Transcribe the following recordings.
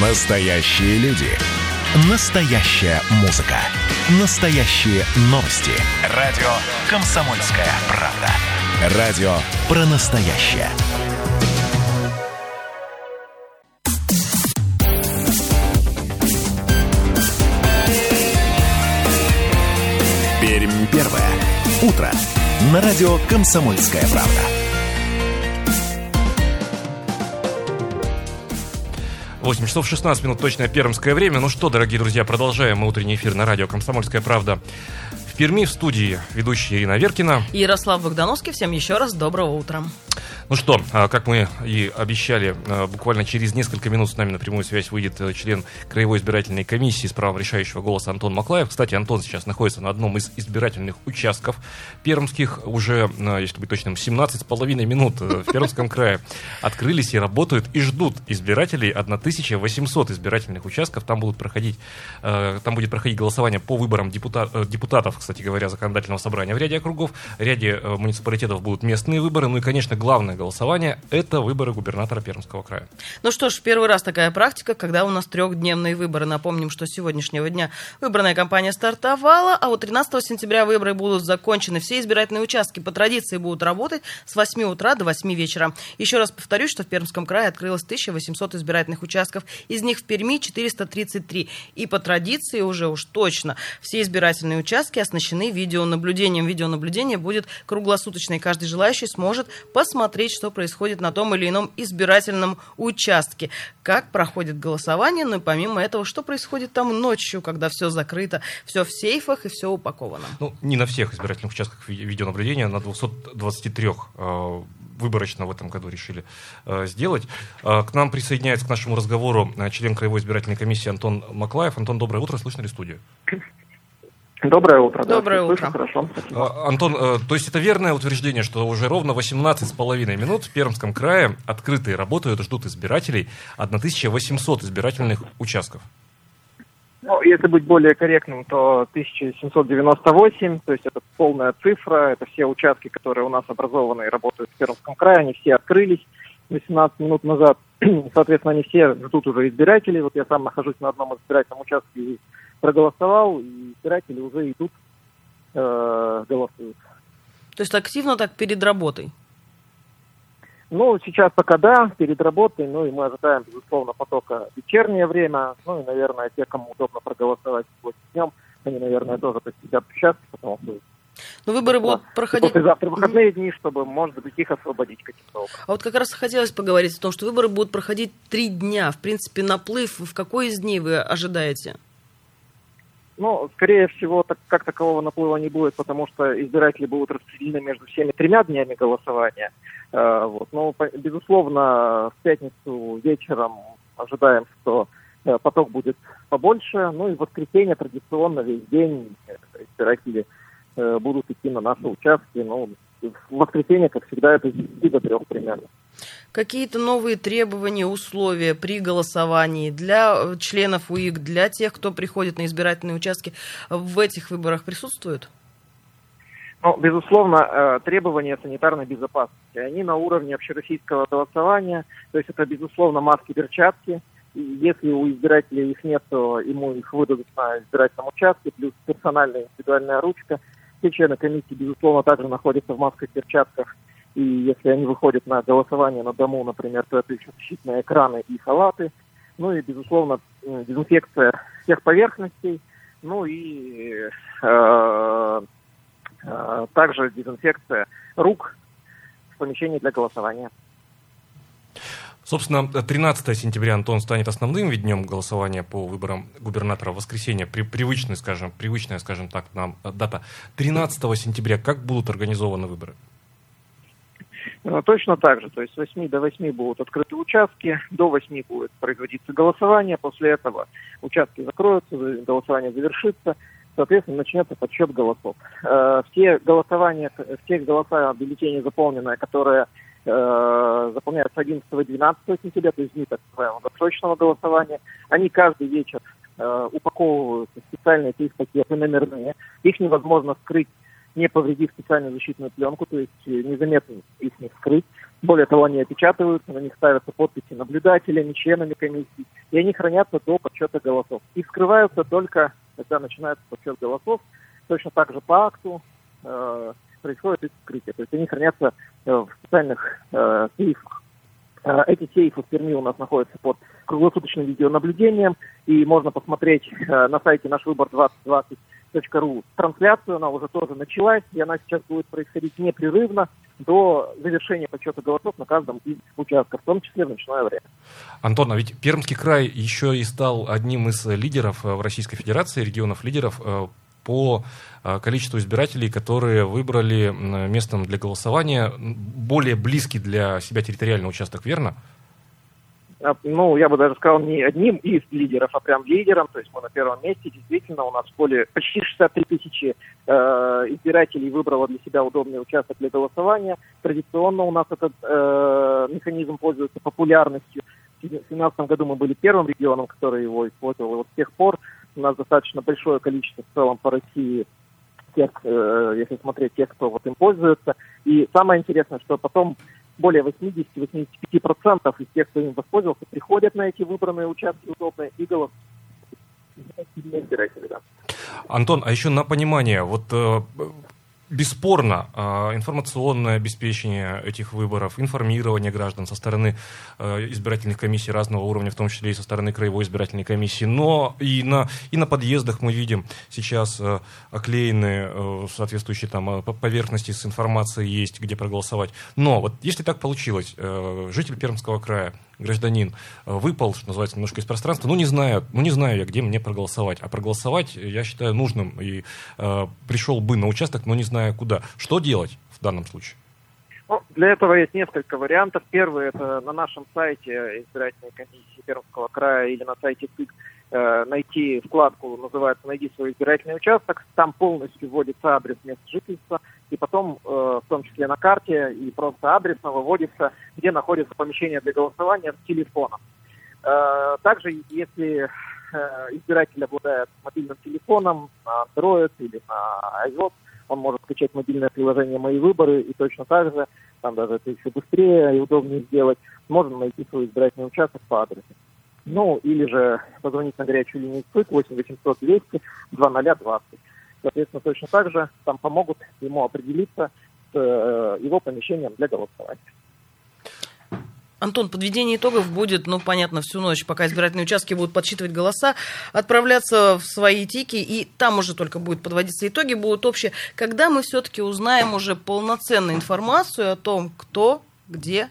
Настоящие люди. Настоящая музыка. Настоящие новости. Радио «Комсомольская правда». Радио про настоящее. Пермь первое. Утро. На радио «Комсомольская правда». Восемь часов 16 минут, точное пермское время. Ну что, дорогие друзья, продолжаем мы утренний эфир на радио «Комсомольская правда». В Перми в студии ведущая Ирина Веркина. Ярослав Богдановский. Всем еще раз доброго утра. Ну что, а, как мы и обещали, а, буквально через несколько минут с нами на прямую связь выйдет э, член Краевой избирательной комиссии с правом решающего голоса Антон Маклаев. Кстати, Антон сейчас находится на одном из избирательных участков пермских. Уже, а, если быть точным, 17 с половиной минут э, в Пермском крае открылись и работают и ждут избирателей 1800 избирательных участков. Там будут проходить, там будет проходить голосование по выборам депутат, э, депутатов, кстати говоря, законодательного собрания в ряде округов. В ряде муниципалитетов будут местные выборы. Ну и, конечно, главное голосование – это выборы губернатора Пермского края. Ну что ж, первый раз такая практика, когда у нас трехдневные выборы. Напомним, что с сегодняшнего дня выборная кампания стартовала, а вот 13 сентября выборы будут закончены. Все избирательные участки по традиции будут работать с 8 утра до 8 вечера. Еще раз повторюсь, что в Пермском крае открылось 1800 избирательных участков, из них в Перми 433. И по традиции уже уж точно все избирательные участки оснащены видеонаблюдением. Видеонаблюдение будет круглосуточное, и каждый желающий сможет посмотреть что происходит на том или ином избирательном участке, как проходит голосование, ну и помимо этого, что происходит там ночью, когда все закрыто, все в сейфах и все упаковано. Ну, не на всех избирательных участках видеонаблюдения, на 223 э, выборочно в этом году решили э, сделать. Э, к нам присоединяется к нашему разговору э, член Краевой избирательной комиссии Антон Маклаев. Антон, доброе утро, слышно ли студию? Доброе утро. Доброе да, утро. хорошо. А, Антон, э, то есть это верное утверждение, что уже ровно 18 с половиной минут в Пермском крае открытые работают, ждут избирателей 1800 избирательных участков? Ну, если быть более корректным, то 1798, то есть это полная цифра, это все участки, которые у нас образованы и работают в Пермском крае, они все открылись 18 минут назад. Соответственно, они все ждут уже избирателей. Вот я сам нахожусь на одном избирательном участке и проголосовал, и избиратели уже идут, э, голосуют. То есть активно так перед работой? Ну, сейчас пока да, перед работой, ну и мы ожидаем, безусловно, потока вечернее время, ну и, наверное, те, кому удобно проголосовать сегодня днем, они, наверное, тоже посетят участки, потому что но выборы будут проходить... Завтра выходные дни, чтобы, может быть, их освободить каким-то образом. А вот как раз хотелось поговорить о том, что выборы будут проходить три дня. В принципе, наплыв в какой из дней вы ожидаете? Ну, скорее всего, так, как такового наплыва не будет, потому что избиратели будут распределены между всеми тремя днями голосования. Э, вот. Но, безусловно, в пятницу вечером ожидаем, что э, поток будет побольше. Ну и в воскресенье традиционно весь день избиратели э, будут идти на наши участки. Ну, в воскресенье, как всегда, это с 10 до 3 примерно. Какие-то новые требования, условия при голосовании для э, членов УИК, для тех, кто приходит на избирательные участки, в этих выборах присутствуют? Ну, безусловно, э, требования санитарной безопасности, они на уровне общероссийского голосования, то есть это, безусловно, маски, перчатки, и если у избирателя их нет, то ему их выдадут на избирательном участке, плюс персональная индивидуальная ручка. Все члены комиссии, безусловно, также находятся в масках, перчатках и если они выходят на голосование на дому, например, то это еще защитные экраны и халаты. Ну и, безусловно, дезинфекция всех поверхностей. Ну и э, э, также дезинфекция рук в помещении для голосования. Собственно, 13 сентября, Антон, станет основным ведь днем голосования по выборам губернатора воскресенье. При, привычный, скажем, привычная, скажем так, нам дата. 13 сентября как будут организованы выборы? Ну, точно так же, то есть с 8 до 8 будут открыты участки, до 8 будет производиться голосование, после этого участки закроются, голосование завершится, соответственно, начнется подсчет голосов. Э, все голосования, все голоса бюллетени заполненные, которые э, заполняются 11 и 12 сентября, то есть дни так называемого досрочного голосования, они каждый вечер э, упаковываются в специальные кейс-пакеты номерные. Их невозможно скрыть не повредив специальную защитную пленку, то есть э, незаметно их не вскрыть. Более того, они опечатываются, на них ставятся подписи наблюдателями, членами комиссии и они хранятся до подсчета голосов. И скрываются только, когда начинается подсчет голосов, точно так же по акту э, происходит их вскрытие. То есть они хранятся в специальных э, сейфах. Э, эти сейфы в Перми у нас находятся под круглосуточным видеонаблюдением, и можно посмотреть э, на сайте наш выбор 2020 ру трансляцию, она уже тоже началась, и она сейчас будет происходить непрерывно до завершения подсчета голосов на каждом из участков, в том числе в ночное время. Антон, а ведь Пермский край еще и стал одним из лидеров э, в Российской Федерации, регионов лидеров э, по э, количеству избирателей, которые выбрали местом для голосования более близкий для себя территориальный участок, верно? А, ну, я бы даже сказал, не одним из лидеров, а прям лидером. То есть мы на первом месте. Действительно, у нас более почти 63 тысячи э, избирателей выбрало для себя удобный участок для голосования. Традиционно у нас этот э, механизм пользуется популярностью. В 2017 году мы были первым регионом, который его использовал. И вот с тех пор у нас достаточно большое количество в целом по России тех, э, если смотреть тех, кто вот им пользуется. И самое интересное, что потом более 80-85% из тех, кто им воспользовался, приходят на эти выбранные участки удобные и голосуют. Антон, а еще на понимание, вот э, Бесспорно, а, информационное обеспечение этих выборов, информирование граждан со стороны э, избирательных комиссий разного уровня, в том числе и со стороны краевой избирательной комиссии. Но и на, и на подъездах мы видим сейчас оклеенные э, соответствующие там поверхности с информацией есть, где проголосовать. Но вот если так получилось, житель Пермского края гражданин э, выпал, что называется, немножко из пространства, ну не знаю, ну не знаю я, где мне проголосовать. А проголосовать я считаю нужным и э, пришел бы на участок, но не знаю куда. Что делать в данном случае? Ну, для этого есть несколько вариантов. Первый это на нашем сайте избирательной комиссии Пермского края или на сайте ТИК э, найти вкладку, называется «Найди свой избирательный участок». Там полностью вводится адрес места жительства, и потом, э, в том числе на карте, и просто адресно выводится, где находится помещение для голосования с телефоном. Э, также, если э, избиратель обладает мобильным телефоном на Android или на iOS, он может скачать мобильное приложение «Мои выборы» и точно так же, там даже это еще быстрее и удобнее сделать, можно найти свой избирательный участок по адресу. Ну, или же позвонить на горячую линию СПИК 8 800 200 2020. Соответственно, точно так же там помогут ему определиться с э, его помещением для голосования. Антон, подведение итогов будет, ну, понятно, всю ночь, пока избирательные участки будут подсчитывать голоса, отправляться в свои тики, и там уже только будет подводиться итоги, будут общие. Когда мы все-таки узнаем уже полноценную информацию о том, кто, где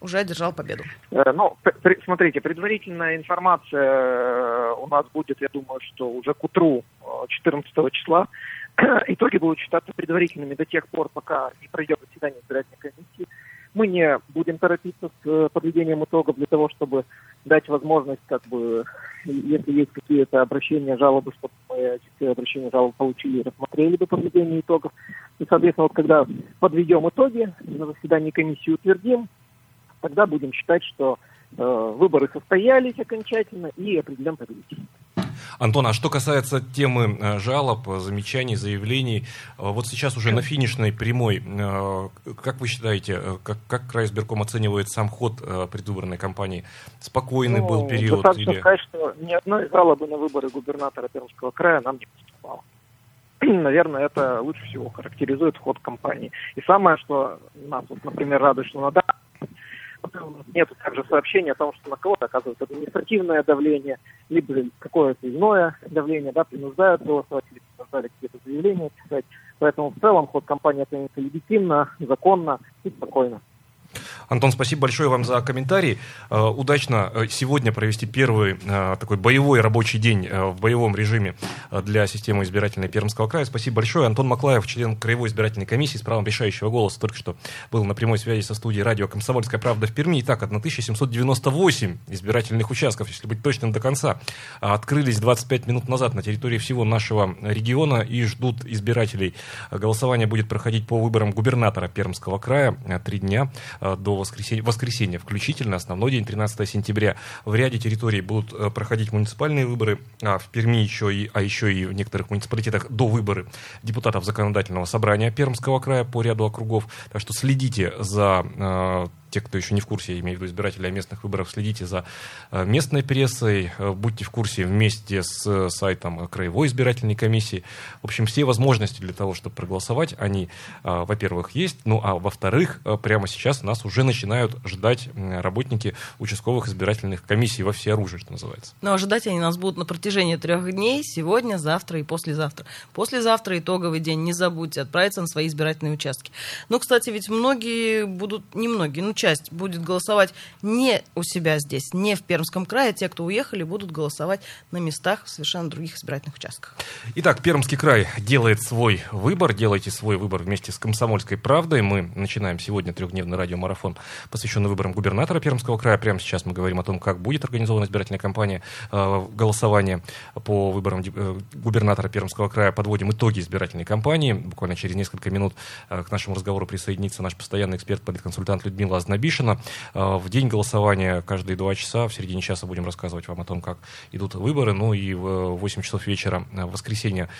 уже одержал победу? Э, ну, смотрите, предварительная информация э, у нас будет, я думаю, что уже к утру 14 числа. Итоги будут считаться предварительными до тех пор, пока не пройдет заседание избирательной комиссии. Мы не будем торопиться с э, подведением итогов для того, чтобы дать возможность, как бы, если есть какие-то обращения, жалобы, чтобы мы эти обращения, жалобы получили рассмотрели до подведения итогов. И, соответственно, вот когда подведем итоги, на заседании комиссии утвердим, тогда будем считать, что э, выборы состоялись окончательно и определен победитель. Антон, а что касается темы э, жалоб, замечаний, заявлений, э, вот сейчас уже на финишной прямой, э, как вы считаете, как, как край избирком оценивает сам ход предвыборной кампании? Спокойный ну, был период? Достаточно или... сказать, что ни одной жалобы на выборы губернатора Пермского края нам не поступало. Наверное, это лучше всего характеризует ход кампании. И самое, что нас, вот, например, радует, что на данный нет также сообщения о том, что на кого-то оказывается административное давление, либо какое-то иное давление, да, принуждают голосовать, или принуждали какие-то заявления писать. Поэтому в целом ход кампании оценится легитимно, законно и спокойно. Антон, спасибо большое вам за комментарий. Э, удачно э, сегодня провести первый э, такой боевой рабочий день в боевом режиме для системы избирательной Пермского края. Спасибо большое. Антон Маклаев, член Краевой избирательной комиссии с правом решающего голоса, только что был на прямой связи со студией радио «Комсомольская правда» в Перми. Итак, 1798 избирательных участков, если быть точным до конца, открылись 25 минут назад на территории всего нашего региона и ждут избирателей. Голосование будет проходить по выборам губернатора Пермского края три дня до воскресенья, воскресенья включительно, основной день 13 сентября. В ряде территорий будут э, проходить муниципальные выборы, а в Перми еще и, а еще и в некоторых муниципалитетах до выборы депутатов законодательного собрания Пермского края по ряду округов. Так что следите за э, те, кто еще не в курсе, я имею в виду избиратели о местных выборах, следите за местной прессой, будьте в курсе вместе с сайтом Краевой избирательной комиссии. В общем, все возможности для того, чтобы проголосовать, они, во-первых, есть, ну а во-вторых, прямо сейчас нас уже начинают ждать работники участковых избирательных комиссий во всеоружии, что называется. Но ожидать они нас будут на протяжении трех дней, сегодня, завтра и послезавтра. Послезавтра итоговый день, не забудьте отправиться на свои избирательные участки. Ну, кстати, ведь многие будут, не многие, ну, часть будет голосовать не у себя здесь, не в Пермском крае, те, кто уехали, будут голосовать на местах в совершенно других избирательных участках. Итак, Пермский край делает свой выбор, делайте свой выбор вместе с «Комсомольской правдой». Мы начинаем сегодня трехдневный радиомарафон, посвященный выборам губернатора Пермского края. Прямо сейчас мы говорим о том, как будет организована избирательная кампания, э, голосование по выборам э, губернатора Пермского края. Подводим итоги избирательной кампании. Буквально через несколько минут э, к нашему разговору присоединится наш постоянный эксперт, политконсультант Людмила Азнабишина. В день голосования каждые два часа, в середине часа будем рассказывать вам о том, как идут выборы. Ну и в 8 часов вечера в воскресенье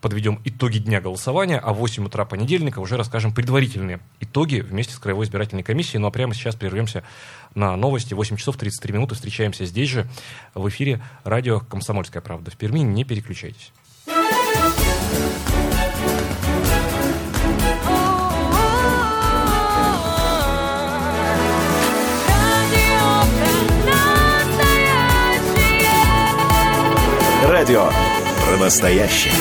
подведем итоги дня голосования, а в 8 утра понедельника уже расскажем предварительные итоги вместе с Краевой избирательной комиссией. Ну а прямо сейчас прервемся на новости. 8 часов 33 минуты. Встречаемся здесь же, в эфире радио «Комсомольская правда» в Перми. Не переключайтесь. Радио про настоящее.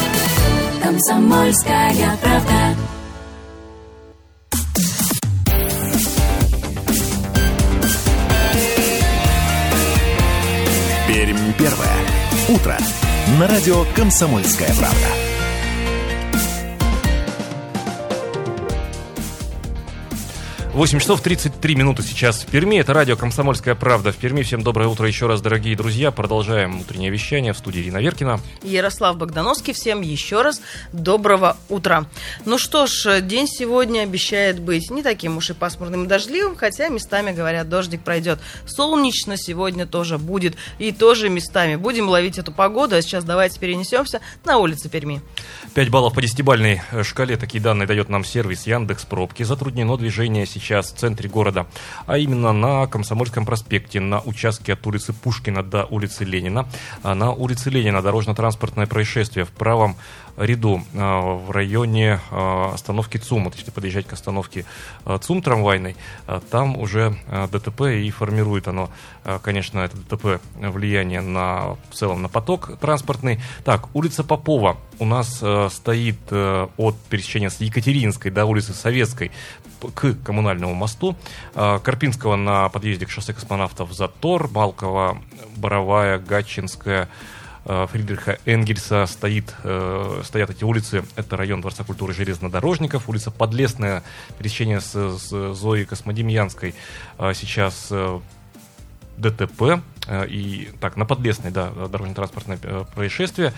Комсомольская правда. Пермь первое. Утро. На радио «Комсомольская правда». 8 часов 33 минуты сейчас в Перми. Это радио «Комсомольская правда» в Перми. Всем доброе утро еще раз, дорогие друзья. Продолжаем утреннее вещание в студии Ирина Веркина. Ярослав Богдановский. Всем еще раз доброго утра. Ну что ж, день сегодня обещает быть не таким уж и пасмурным и дождливым, хотя местами, говорят, дождик пройдет. Солнечно сегодня тоже будет и тоже местами. Будем ловить эту погоду. А сейчас давайте перенесемся на улицу Перми. 5 баллов по десятибальной шкале. Такие данные дает нам сервис Яндекс Пробки. Затруднено движение сейчас сейчас в центре города, а именно на Комсомольском проспекте, на участке от улицы Пушкина до улицы Ленина. А на улице Ленина дорожно-транспортное происшествие в правом ряду а, в районе а, остановки ЦУМ. Вот если подъезжать к остановке ЦУМ трамвайной, там уже ДТП и формирует оно, конечно, это ДТП влияние на, в целом на поток транспортный. Так, улица Попова у нас стоит от пересечения с Екатеринской до улицы Советской к коммунальному мосту. Карпинского на подъезде к шоссе космонавтов затор, Балкова, Боровая, Гатчинская, Фридриха Энгельса стоит, э, стоят эти улицы. Это район Дворца культуры железнодорожников, улица Подлесная, пересечение с, с Зоей Космодемьянской. Сейчас э, ДТП э, и так на Подлесной, да, дорожно-транспортное происшествие.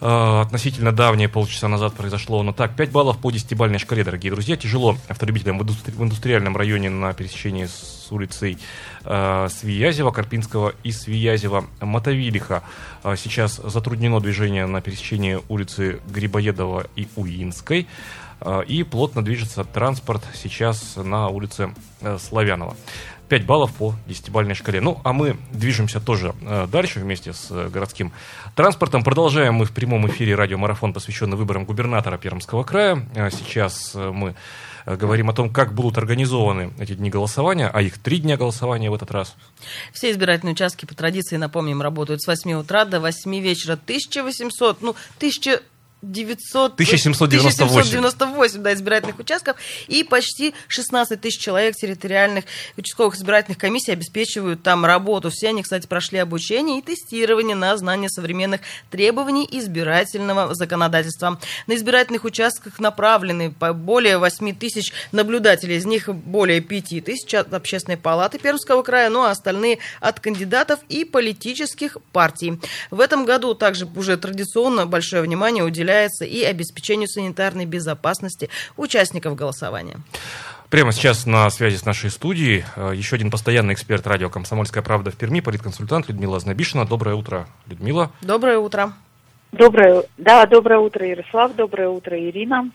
Э, относительно давнее, полчаса назад произошло. Но так, 5 баллов по 10-бальной шкале, дорогие друзья. Тяжело автолюбителям в, в индустриальном районе на пересечении с улицей э, Свиязева, Карпинского и Свиязева, Мотовилиха. Э, сейчас затруднено движение на пересечении улицы Грибоедова и Уинской. Э, и плотно движется транспорт сейчас на улице Славянова. 5 баллов по 10-бальной шкале. Ну, а мы движемся тоже э, дальше вместе с э, городским транспортом. Продолжаем мы в прямом эфире радиомарафон, посвященный выборам губернатора Пермского края. Э, сейчас мы говорим о том, как будут организованы эти дни голосования, а их три дня голосования в этот раз. Все избирательные участки по традиции, напомним, работают с 8 утра до 8 вечера. 1800, ну, 1000 900, 1798. 1798 да, избирательных участков и почти 16 тысяч человек территориальных участковых избирательных комиссий обеспечивают там работу. Все они, кстати, прошли обучение и тестирование на знание современных требований избирательного законодательства. На избирательных участках направлены более 8 тысяч наблюдателей, из них более 5 тысяч от Общественной палаты Пермского края, ну а остальные от кандидатов и политических партий. В этом году также уже традиционно большое внимание уделяется уделяется и обеспечению санитарной безопасности участников голосования. Прямо сейчас на связи с нашей студией э, еще один постоянный эксперт радио «Комсомольская правда» в Перми, политконсультант Людмила Знобишина. Доброе утро, Людмила. Доброе утро. Доброе, да, доброе утро, Ярослав, доброе утро, Ирина.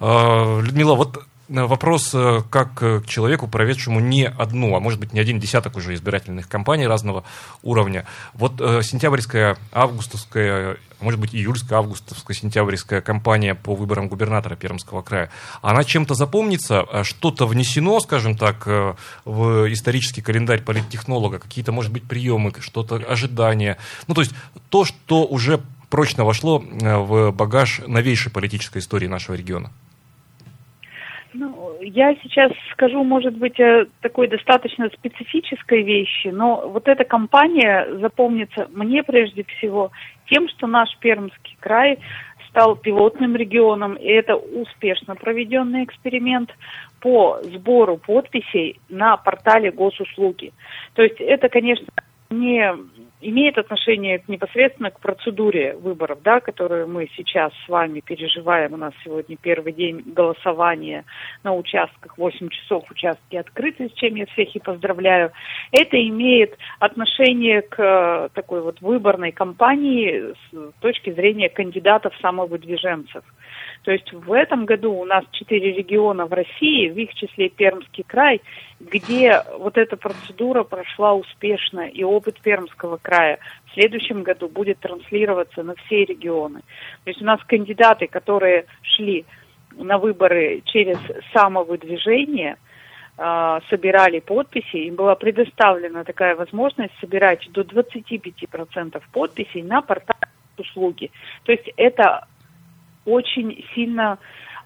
Э, Людмила, вот вопрос как к человеку, проведшему не одну, а может быть не один десяток уже избирательных кампаний разного уровня. Вот сентябрьская, августовская может быть, июльская, августовская, сентябрьская кампания по выборам губернатора Пермского края, она чем-то запомнится, а что-то внесено, скажем так, э, в исторический календарь политтехнолога, какие-то, может быть, приемы, что-то ожидания. Ну, то есть то, что уже прочно вошло э, в багаж новейшей политической истории нашего региона. Ну, я сейчас скажу, может быть, о такой достаточно специфической вещи, но вот эта кампания запомнится мне прежде всего тем, что наш Пермский край стал пилотным регионом, и это успешно проведенный эксперимент по сбору подписей на портале госуслуги. То есть это, конечно, не имеет отношение непосредственно к процедуре выборов, да, которую мы сейчас с вами переживаем. У нас сегодня первый день голосования на участках, 8 часов участки открыты, с чем я всех и поздравляю. Это имеет отношение к э, такой вот выборной кампании с точки зрения кандидатов самовыдвиженцев. То есть в этом году у нас четыре региона в России, в их числе Пермский край, где вот эта процедура прошла успешно, и опыт Пермского края в следующем году будет транслироваться на все регионы. То есть у нас кандидаты, которые шли на выборы через самовыдвижение, а, собирали подписи, им была предоставлена такая возможность собирать до 25% подписей на портале услуги. То есть это очень сильно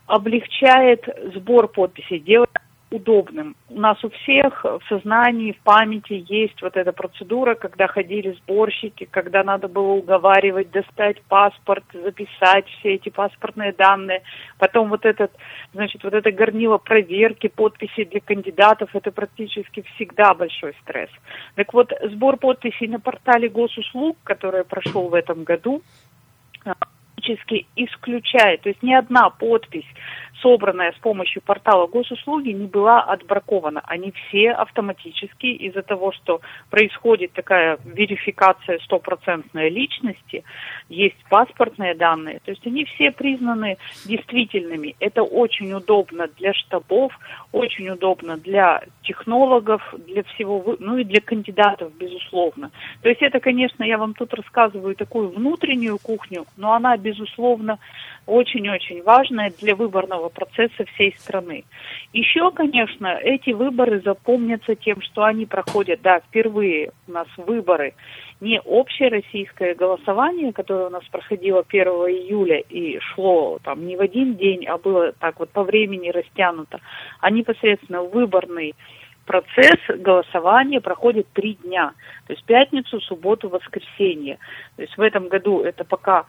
облегчает сбор подписей, делает удобным. У нас у всех в сознании, в памяти есть вот эта процедура, когда ходили сборщики, когда надо было уговаривать, достать паспорт, записать все эти паспортные данные. Потом вот этот, значит, вот это горнило проверки подписей для кандидатов, это практически всегда большой стресс. Так вот, сбор подписей на портале госуслуг, который прошел в этом году, практически исключает, то есть ни одна подпись собранная с помощью портала госуслуги, не была отбракована. Они все автоматически из-за того, что происходит такая верификация стопроцентной личности, есть паспортные данные, то есть они все признаны действительными. Это очень удобно для штабов, очень удобно для технологов, для всего, ну и для кандидатов, безусловно. То есть это, конечно, я вам тут рассказываю такую внутреннюю кухню, но она, безусловно, очень-очень важная для выборного процесса всей страны. Еще, конечно, эти выборы запомнятся тем, что они проходят, да, впервые у нас выборы, не общее российское голосование, которое у нас проходило 1 июля и шло там не в один день, а было так вот по времени растянуто, а непосредственно выборный процесс голосования проходит три дня. То есть пятницу, субботу, воскресенье. То есть в этом году это пока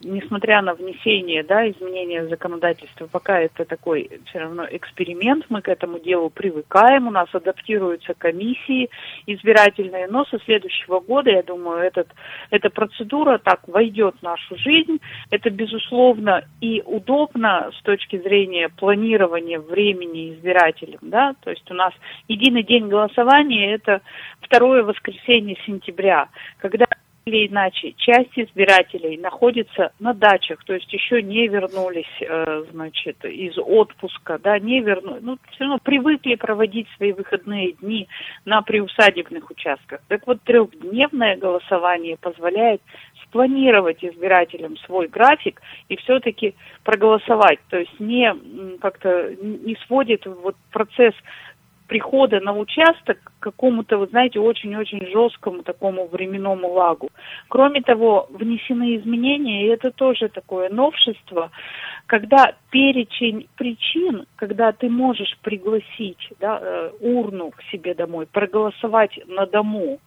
несмотря на внесение да, изменения в законодательство, пока это такой все равно эксперимент, мы к этому делу привыкаем, у нас адаптируются комиссии избирательные, но со следующего года, я думаю, этот, эта процедура так войдет в нашу жизнь. Это, безусловно, и удобно с точки зрения планирования времени избирателям. Да? То есть у нас единый день голосования – это второе воскресенье сентября, когда или иначе часть избирателей находится на дачах, то есть еще не вернулись, э, значит, из отпуска, да, не вернулись, ну, все равно привыкли проводить свои выходные дни на приусадебных участках. Так вот, трехдневное голосование позволяет спланировать избирателям свой график и все-таки проголосовать, то есть не как-то не сводит вот процесс прихода на участок к какому-то, вы знаете, очень-очень жесткому такому временному лагу. Кроме того, внесены изменения, и это тоже такое новшество, когда перечень причин, когда ты можешь пригласить да, э, урну к себе домой, проголосовать на дому,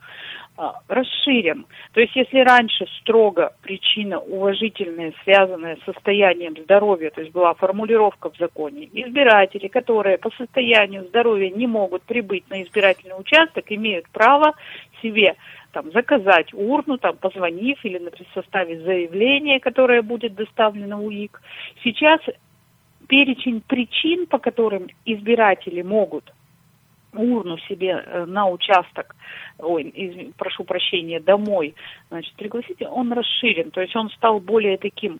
расширен. То есть если раньше строго причина уважительная, связанная с состоянием здоровья, то есть была формулировка в законе, избиратели, которые по состоянию здоровья не могут прибыть на избирательный участок, имеют право себе там, заказать урну, там, позвонив или например, составить заявление, которое будет доставлено УИК. Сейчас перечень причин, по которым избиратели могут урну себе э, на участок, ой, из, прошу прощения, домой, значит, пригласите, он расширен, то есть он стал более таким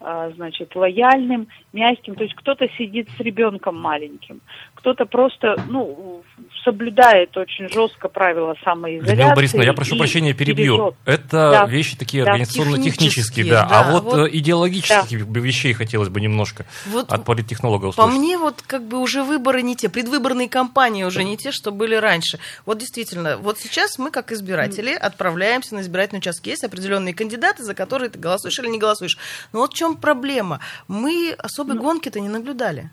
значит, лояльным, мягким. То есть кто-то сидит с ребенком маленьким, кто-то просто, ну, соблюдает очень жестко правила самоизоляции. Людмила Борисовна, я прошу прощения, перебью. бережет. Это Да. вещи такие Да. организационно-технические, Технические, да. да. А вот, Вот- э, идеологических вещей хотелось бы немножко Вот от политтехнолога По услышать. мне, вот как бы уже выборы не те, предвыборные кампании уже не те, что были раньше. Вот действительно, вот сейчас мы, как избиратели, отправляемся на избирательный участок. Есть определенные кандидаты, за которые ты голосуешь или не голосуешь. Но вот в чем проблема? Мы особой гонки-то не наблюдали.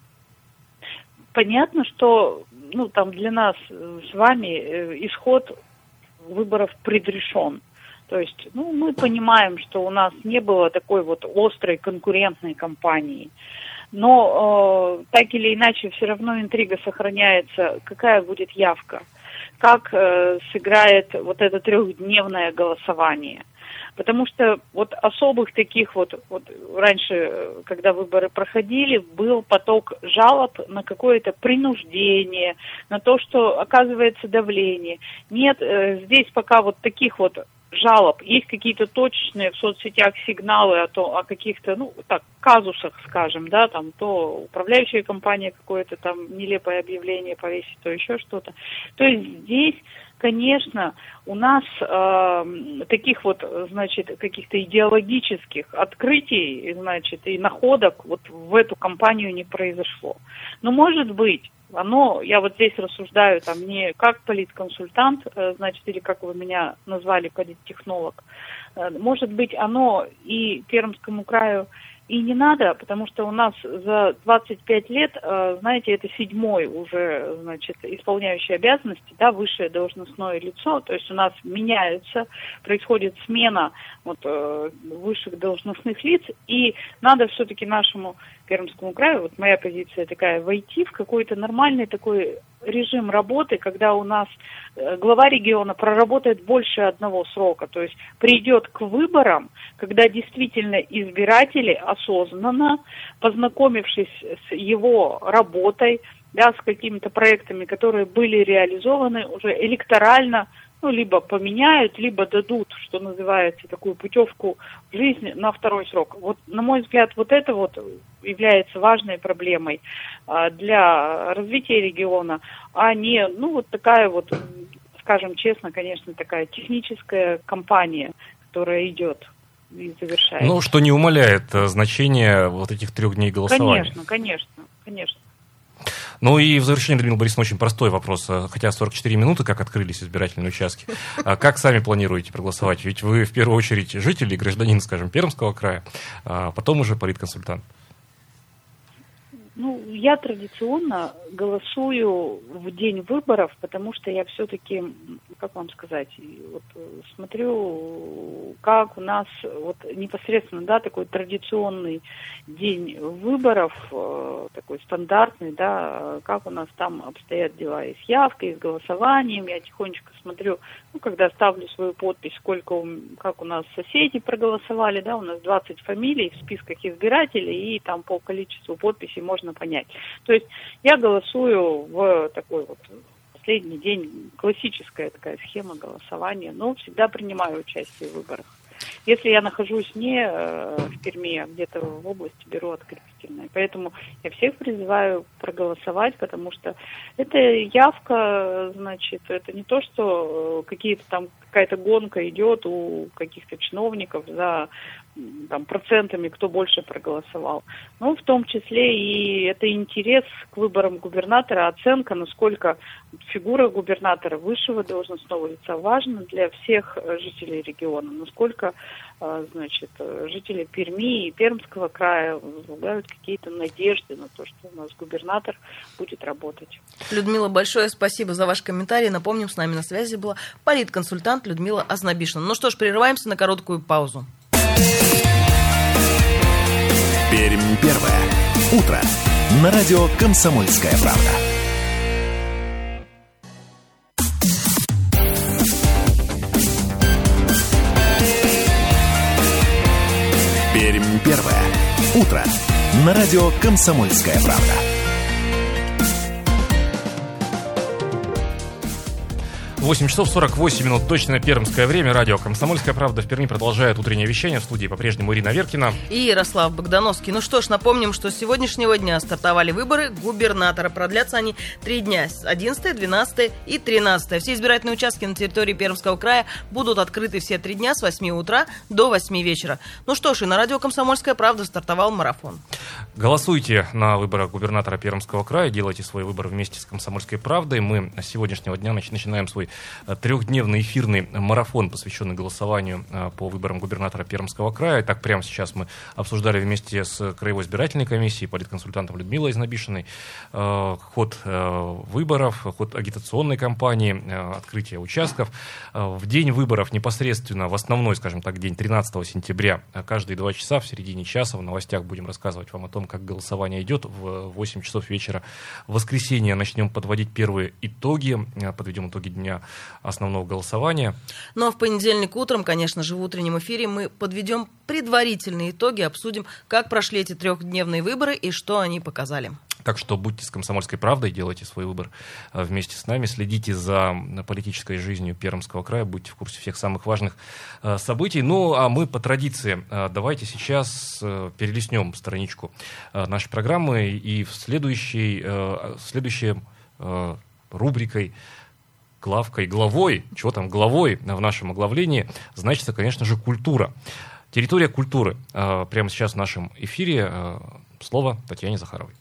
понятно, что ну, там для нас э, с вами э, исход выборов предрешен. То есть, ну, мы понимаем, что у нас не было такой вот острой конкурентной кампании. Но э, так или иначе все равно интрига сохраняется. Какая будет явка? Как э, сыграет вот это трехдневное голосование? Потому что вот особых таких вот, вот раньше, э, когда выборы проходили, был поток жалоб на какое-то принуждение, на то, что оказывается давление. Нет, э, здесь пока вот таких вот жалоб. Есть какие-то точечные в соцсетях сигналы о, то, о каких-то, ну, так, казусах, скажем, да, там, то управляющая компания какое-то там нелепое объявление повесит, то еще что-то. То есть здесь, конечно, у нас э, таких вот, значит, каких-то идеологических открытий, значит, и находок вот в эту компанию не произошло. Но, может быть, оно, я вот здесь рассуждаю там не как политконсультант, э, значит, или как вы меня назвали, политтехнолог, Э, может быть, оно и Пермскому краю и не надо, потому что у нас за 25 лет, э, знаете, это седьмой уже, значит, исполняющий обязанности, да, высшее должностное лицо, то есть у нас меняются, происходит смена вот, э, высших должностных лиц, и надо все-таки нашему Пермскому краю, вот моя позиция такая, войти в какой-то нормальный такой режим работы, когда у нас э, глава региона проработает больше одного срока, то есть придет к выборам, когда действительно избиратели осознанно, познакомившись с его работой, да, с какими-то проектами, которые были реализованы уже электорально, ну, либо поменяют, либо дадут, что называется, такую путевку в жизнь на второй срок. Вот, на мой взгляд, вот это вот является важной проблемой а, для развития региона, а не, ну, вот такая вот, скажем честно, конечно, такая техническая кампания, которая идет и завершается. Ну, что не умаляет э, значение вот этих трех дней голосования. конечно, конечно, конечно. Ну и в завершение, Людмила Борисовна, очень простой вопрос. Э, Хотя 44 минуты, как открылись избирательные участки. А Как сами планируете проголосовать? Ведь вы в первую очередь житель и гражданин, скажем, Пермского края, а потом уже политконсультант. Ну, я традиционно голосую в день выборов, потому что я все-таки, как вам сказать, вот э, смотрю, как у нас вот непосредственно, да, такой традиционный день выборов, э, такой стандартный, да, как у нас там обстоят дела и с явкой, и с голосованием. Я тихонечко смотрю, ну, когда ставлю свою подпись, сколько, как у нас соседи проголосовали, да, у нас 20 фамилий в списках избирателей, и там по количеству подписей можно понять. То есть я голосую в такой вот последний день, классическая такая схема голосования, но всегда принимаю участие в выборах. Если я нахожусь не э, в Перми, а где-то в области, беру открепительное. Поэтому я всех призываю проголосовать, потому что это явка, значит, это не то, что э, какие-то там какая-то гонка идет у каких-то чиновников за там, процентами, кто больше проголосовал. Ну, в том числе и это интерес к выборам губернатора, оценка, насколько фигура губернатора высшего должностного лица важна для всех э, жителей региона, насколько, э, значит, э, жители Перми и Пермского края возлагают какие-то надежды на то, что у нас губернатор будет работать. Людмила, большое спасибо за ваш комментарий. Напомним, с нами на связи была политконсультант Людмила Ознобишина. Ну что ж, прерываемся на короткую паузу. Пермь первое. Утро. На радио «Комсомольская правда». Пермь первое. Утро. На радио «Комсомольская правда». 8 часов 48 минут, точно пермское время. Радио «Комсомольская правда» в Перми продолжает утреннее вещание. В студии по-прежнему Ирина Веркина. И Ярослав Богдановский. Ну что ж, напомним, что с сегодняшнего дня стартовали выборы губернатора. Продлятся они три дня. 11, 12 и 13. Все избирательные участки на территории Пермского края будут открыты все три дня с 8 утра до 8 вечера. Ну что ж, и на радио «Комсомольская правда» стартовал марафон. Голосуйте на выборах губернатора Пермского края, делайте свой выбор вместе с «Комсомольской правдой». Мы с сегодняшнего дня начинаем свой трехдневный эфирный марафон, посвященный голосованию э, по выборам губернатора Пермского края. Так прямо сейчас мы обсуждали вместе с Краевой избирательной комиссией, политконсультантом Людмилой Изнобишиной, э, ход выборов, ход агитационной кампании, открытие участков. В день выборов непосредственно, в основной, скажем так, день 13 сентября, каждые два часа в середине часа в новостях будем рассказывать вам о том, как голосование идет. В 8 часов вечера в воскресенье начнем подводить первые итоги, подведем итоги дня основного голосования. Ну а в понедельник утром, конечно же, в утреннем эфире мы подведем предварительные итоги, обсудим, как прошли эти трехдневные выборы и что они показали. Так что будьте с «Комсомольской правдой», делайте свой выбор э, вместе с нами, следите за политической жизнью Пермского края, будьте в курсе всех самых важных э, событий. Ну, а мы по традиции э, давайте сейчас перелистнем страничку нашей программы и в следующей, следующей рубрикой главкой, главой, чего там, главой в нашем оглавлении, значится, конечно же, культура. Территория культуры. А, прямо сейчас в нашем эфире а, слово Татьяне Захаровой.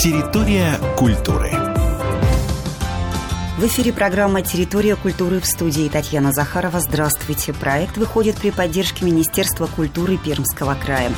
Территория культуры. В эфире программа «Территория культуры» в студии Татьяна Захарова. Здравствуйте. Проект выходит при поддержке Министерства культуры Пермского края.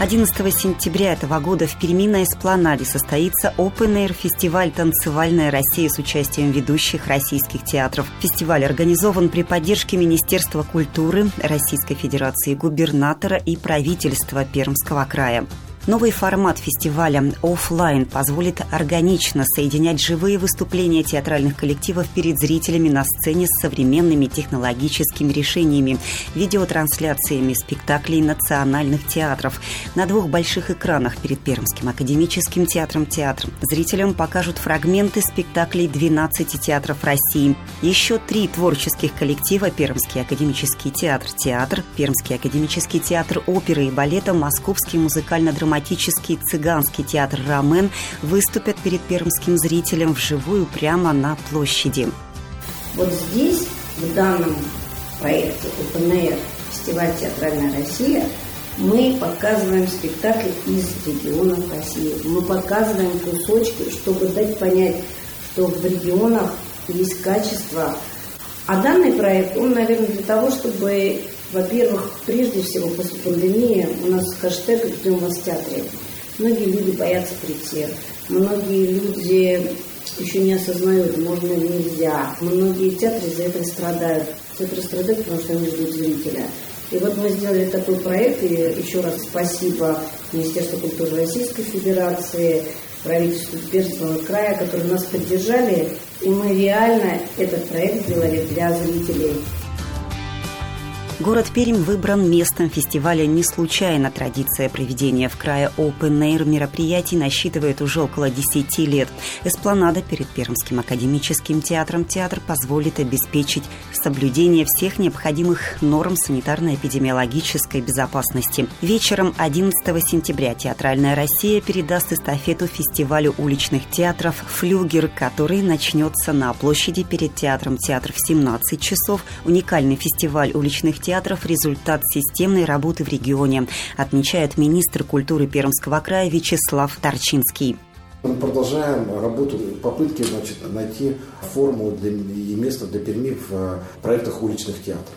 11 сентября этого года в Перми на Эспланаде состоится Open Air фестиваль «Танцевальная Россия» с участием ведущих российских театров. Фестиваль организован при поддержке Министерства культуры Российской Федерации, губернатора и правительства Пермского края. Новый формат фестиваля офлайн позволит органично соединять живые выступления театральных коллективов перед зрителями на сцене с современными технологическими решениями, видеотрансляциями спектаклей национальных театров. На двух больших экранах перед Пермским академическим театром театр зрителям покажут фрагменты спектаклей 12 театров России. Еще три творческих коллектива Пермский академический театр театр, Пермский академический театр оперы и балета, Московский музыкально-драматический драматический цыганский театр «Рамен» выступят перед пермским зрителем вживую прямо на площади. Вот здесь, в данном проекте ОПНР «Фестиваль Театральная Россия», мы показываем спектакли из регионов России. Мы показываем кусочки, чтобы дать понять, что в регионах есть качество. А данный проект, он, наверное, для того, чтобы во-первых, прежде всего, после пандемии у нас хэштег «Ждем вас в театре». Многие люди боятся прийти. Многие люди еще не осознают, можно, нельзя. Многие театры за это страдают. Театры страдают, потому что они ждут зрителя. И вот мы сделали такой проект, и еще раз спасибо Министерству культуры Российской Федерации, правительству Пермского края, которые нас поддержали, и мы реально этот проект сделали для зрителей. Город Пермь выбран местом фестиваля не случайно. Традиция проведения в крае Open Air мероприятий насчитывает уже около 10 лет. Эспланада перед Пермским академическим театром театр позволит обеспечить соблюдение всех необходимых норм санитарно-эпидемиологической безопасности. Вечером 11 сентября Театральная Россия передаст эстафету фестивалю уличных театров «Флюгер», который начнется на площади перед театром театр в 17 часов. Уникальный фестиваль уличных театров театров – результат системной работы в регионе, отмечает министр культуры Пермского края Вячеслав Торчинский. Мы продолжаем работу, попытки значит, найти форму для, и место для Перми в э, проектах уличных театров.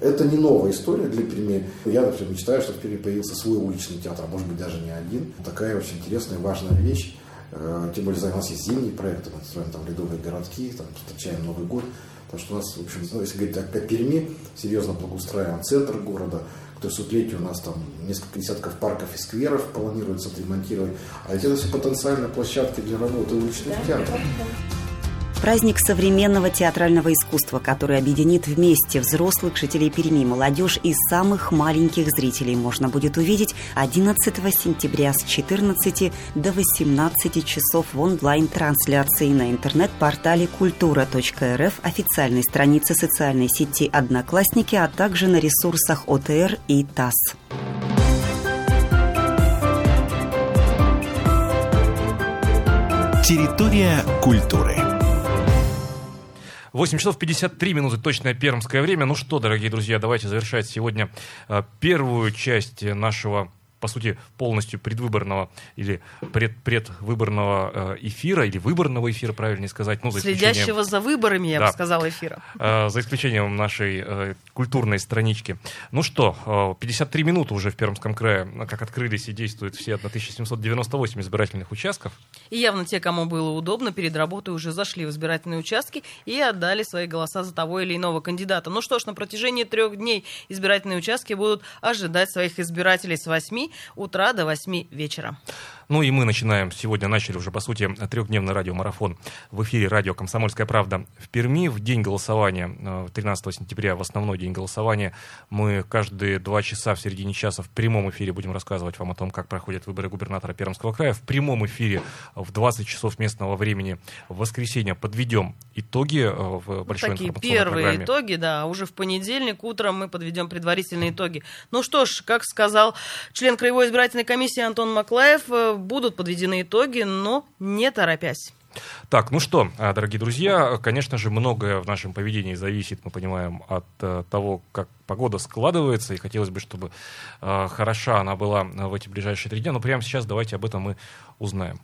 Это не новая история для Перми. Я, например, мечтаю, чтобы в Перми появился свой уличный театр, а может быть даже не один. Такая очень интересная, важная вещь. Э, тем более, у нас есть зимние проекты, мы строим там ледовые городки, там встречаем Новый год. Потому что у нас, в общем, ну, если говорить о, Перми, серьезно благоустраиваем центр города. К 300-летию у нас там несколько десятков парков и скверов планируется отремонтировать. А это все потенциальные площадки для работы уличных театров. Праздник современного театрального искусства, который объединит вместе взрослых жителей Перми, молодежь и самых маленьких зрителей можно будет увидеть 11 сентября с 14 до 18 часов в онлайн-трансляции на интернет-портале культура.рф, официальной странице социальной сети «Одноклассники», а также на ресурсах ОТР и ТАСС. Территория культуры. 8 часов 53 минуты, точное пермское время. Ну что, дорогие друзья, давайте завершать сегодня э, первую часть нашего по сути, полностью предвыборного или пред, предвыборного э, эфира, или выборного эфира, правильнее сказать. Ну, за Следящего за выборами, я да, бы сказала, эфира. Э, за исключением нашей э, культурной странички. Ну что, 53 минуты уже в Пермском крае, как открылись и действуют все 1798 избирательных участков. И явно те, кому было удобно, перед работой уже зашли в избирательные участки и отдали свои голоса за того или иного кандидата. Ну что ж, на протяжении трех дней избирательные участки будут ожидать своих избирателей с 8 утра до 8 вечера. Ну и мы начинаем, сегодня начали уже, по сути, трехдневный радиомарафон в эфире радио «Комсомольская правда» в Перми. В день голосования, 13 э, сентября, в основной день голосования, мы каждые два часа в середине часа в прямом эфире будем рассказывать вам о том, как проходят выборы губернатора Пермского края. В прямом эфире в 20 часов местного времени в воскресенье подведем итоги э, в большой Такие информационной первые программе. итоги, да. Уже в понедельник утром мы подведем предварительные итоги. Ну что ж, как сказал член Краевой избирательной комиссии Антон Маклаев, э, будут подведены итоги, но не торопясь. Так, ну что, а, дорогие друзья, конечно же, многое в нашем поведении зависит, мы понимаем, от э, того, как погода складывается, и хотелось бы, чтобы э, хороша она была в эти ближайшие три дня, но прямо сейчас давайте об этом мы узнаем.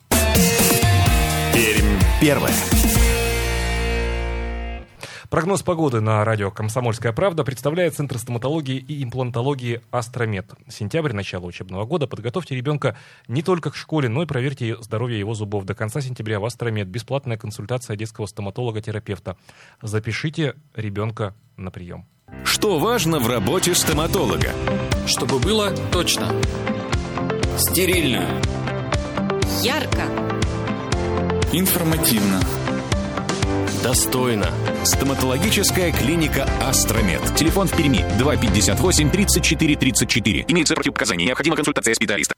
Пермь первое. Прогноз погоды на радио «Комсомольская правда» представляет Центр стоматологии и имплантологии «Астромед». Сентябрь, начало учебного года. Подготовьте ребенка не только к школе, но и проверьте здоровье его зубов. До конца сентября в «Астромед» бесплатная консультация детского стоматолога-терапевта. Запишите ребенка на прием. Что важно в работе стоматолога? Чтобы было точно. Стерильно. Ярко. Информативно. Достойно. Стоматологическая клиника «Астромед». Телефон в Перми 258 34 34. Имеется противопоказания. Необходима консультация специалиста.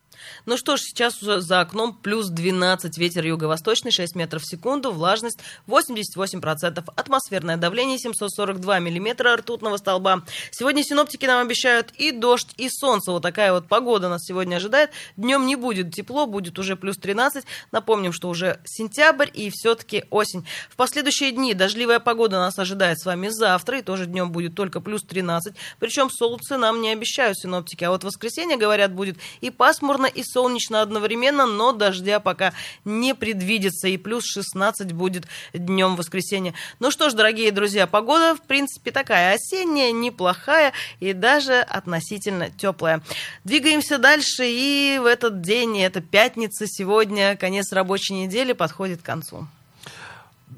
Ну что ж, сейчас уже за окном плюс 12, ветер юго-восточный, 6 метров в секунду, влажность 88%, атмосферное давление 742 миллиметра ртутного столба. Сегодня синоптики нам обещают и дождь, и солнце. Вот такая вот погода нас сегодня ожидает. Днем не будет тепло, будет уже плюс 13. Напомним, что уже сентябрь и все-таки осень. В последующие дни дождливая погода нас ожидает с вами завтра, и тоже днем будет только плюс 13. Причем солнце нам не обещают синоптики. А вот воскресенье, говорят, будет и пасмурно, и солнечно одновременно, но дождя пока не предвидится. И плюс 16 будет днем воскресенья. Ну что ж, дорогие друзья, погода, в принципе, такая осенняя, неплохая и даже относительно теплая. Двигаемся дальше, и в этот день, это пятница сегодня, конец рабочей недели подходит к концу.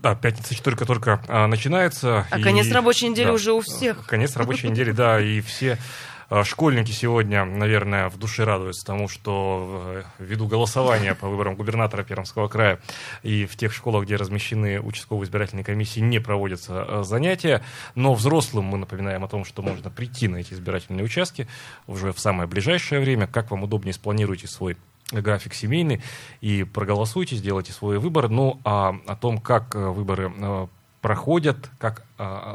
Да, пятница только-только а, начинается. А и... конец рабочей недели да, уже у всех. Конец рабочей недели, да, и все школьники сегодня, наверное, в душе радуются тому, что э, ввиду голосования по выборам губернатора Пермского края и в тех школах, где размещены участковые избирательные комиссии, не проводятся э, занятия. Но взрослым мы напоминаем о том, что можно прийти на эти избирательные участки уже в самое ближайшее время. Как вам удобнее, спланируйте свой график семейный и проголосуйте, сделайте свой выбор. Ну, а о том, как э, выборы проходят, как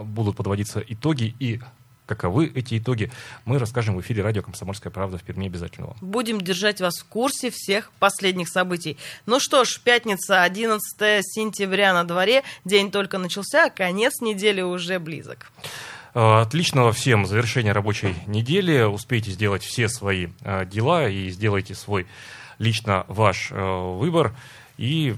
будут подводиться итоги и каковы эти итоги, мы расскажем в эфире радио «Комсомольская правда» в Перми обязательно. Будем держать вас в курсе всех последних событий. Ну что ж, пятница, 11 сентября на дворе, день только начался, а конец недели уже близок. А, отличного всем завершения рабочей недели. Успейте сделать все свои а, дела и сделайте свой лично ваш а, выбор. И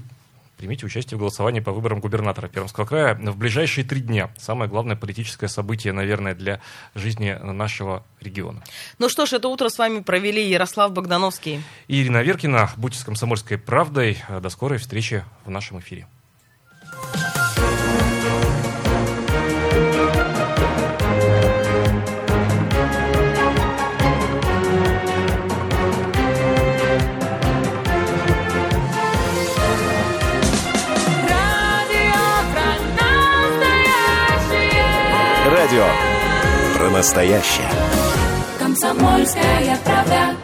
примите участие в голосовании по выборам губернатора Пермского края в ближайшие три дня. Самое главное политическое событие, наверное, для жизни нашего региона. Ну что ж, это утро с вами провели Ярослав Богдановский. И Ирина Веркина. Будьте с «Комсомольской правдой». До скорой встречи в нашем эфире. Настоящее. Комсомольская правда.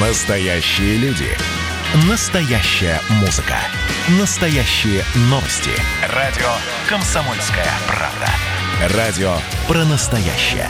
Настоящие люди. Настоящая музыка. Настоящие новости. Радио «Комсомольская правда». Радио про настоящее.